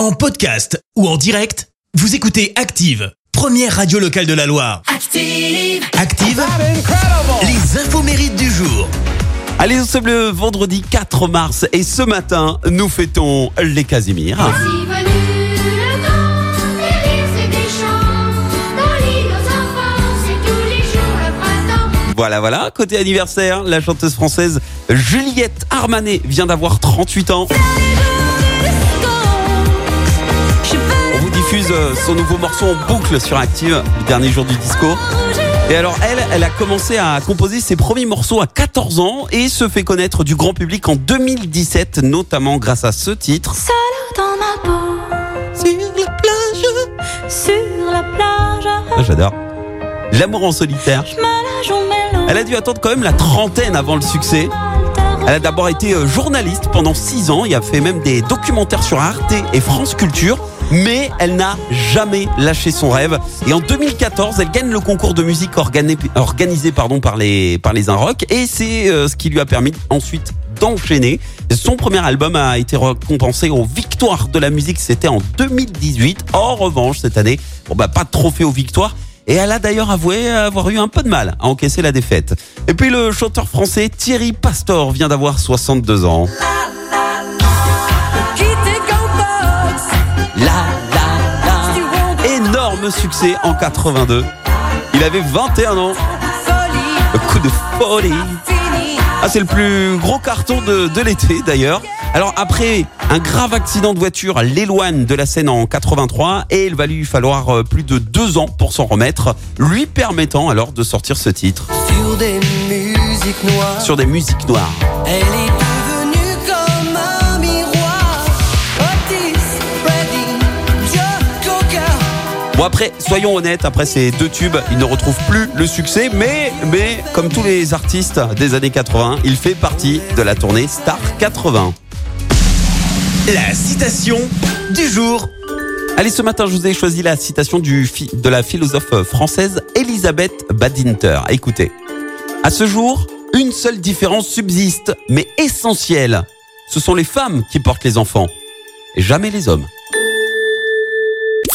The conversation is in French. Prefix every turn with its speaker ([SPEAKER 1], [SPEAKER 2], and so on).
[SPEAKER 1] En podcast ou en direct, vous écoutez Active, première radio locale de la Loire.
[SPEAKER 2] Active.
[SPEAKER 1] Active, les infos mérites du jour.
[SPEAKER 3] Allez, nous sommes le vendredi 4 mars et ce matin, nous fêtons les Casimirs.
[SPEAKER 4] Voici venu le temps des rires et des chants. Dans l'île aux enfants, c'est tous les jours le printemps.
[SPEAKER 3] Voilà, voilà. Côté anniversaire, la chanteuse française Juliette Armanet vient d'avoir 38 ans. Diffuse euh, son nouveau morceau en boucle sur Active, le dernier jour du disco. Et alors elle, elle a commencé à composer ses premiers morceaux à 14 ans et se fait connaître du grand public en 2017, notamment grâce à ce titre.
[SPEAKER 5] Seule dans ma peau,
[SPEAKER 3] Sur la plage.
[SPEAKER 5] sur la plage,
[SPEAKER 3] Ah, J'adore. L'amour en solitaire. Elle a dû attendre quand même la trentaine avant le succès. Elle a d'abord été euh, journaliste pendant 6 ans et a fait même des documentaires sur Arte et France Culture. Mais elle n'a jamais lâché son rêve. Et en 2014, elle gagne le concours de musique organi- organisé pardon, par les, par les Inrock. Et c'est euh, ce qui lui a permis ensuite d'enchaîner. Son premier album a été récompensé aux victoires de la musique. C'était en 2018. En revanche, cette année, bon bah pas de trophée aux victoires. Et elle a d'ailleurs avoué avoir eu un peu de mal à encaisser la défaite. Et puis le chanteur français Thierry Pastor vient d'avoir 62 ans. Succès en 82. Il avait 21 ans. Le coup de folie. Ah, c'est le plus gros carton de, de l'été d'ailleurs. Alors après un grave accident de voiture l'éloigne de la scène en 83 et il va lui falloir euh, plus de deux ans pour s'en remettre, lui permettant alors de sortir ce titre
[SPEAKER 2] Sur des musiques noires.
[SPEAKER 3] sur des musiques noires.
[SPEAKER 2] Elle est
[SPEAKER 3] Bon après, soyons honnêtes, après ces deux tubes, il ne retrouve plus le succès, mais, comme tous les artistes des années 80, il fait partie de la tournée Star 80.
[SPEAKER 1] La citation du jour.
[SPEAKER 3] Allez, ce matin, je vous ai choisi la citation de la philosophe française Elisabeth Badinter. Écoutez. À ce jour, une seule différence subsiste, mais essentielle. Ce sont les femmes qui portent les enfants, et jamais les hommes.